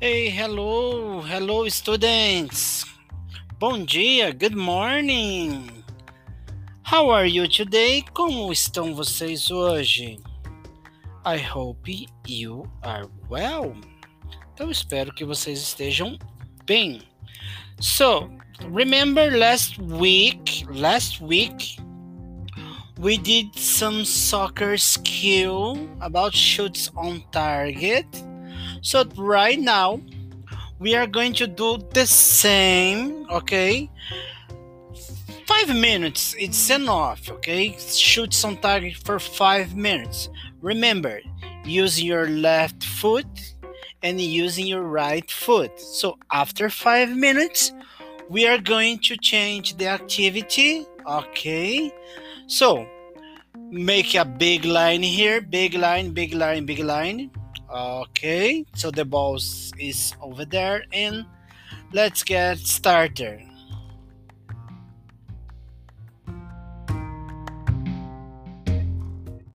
Hey, hello, hello, students. Bom dia, good morning. How are you today? Como estão vocês hoje? I hope you are well. Então espero que vocês estejam bem. So, remember last week, last week we did some soccer skill about shoots on target. So right now we are going to do the same, okay? Five minutes, it's enough, okay? Shoot some target for five minutes. Remember, use your left foot and using your right foot. So after five minutes, we are going to change the activity, okay? So make a big line here, big line, big line, big line Okay, so the boss is over there and let's get started.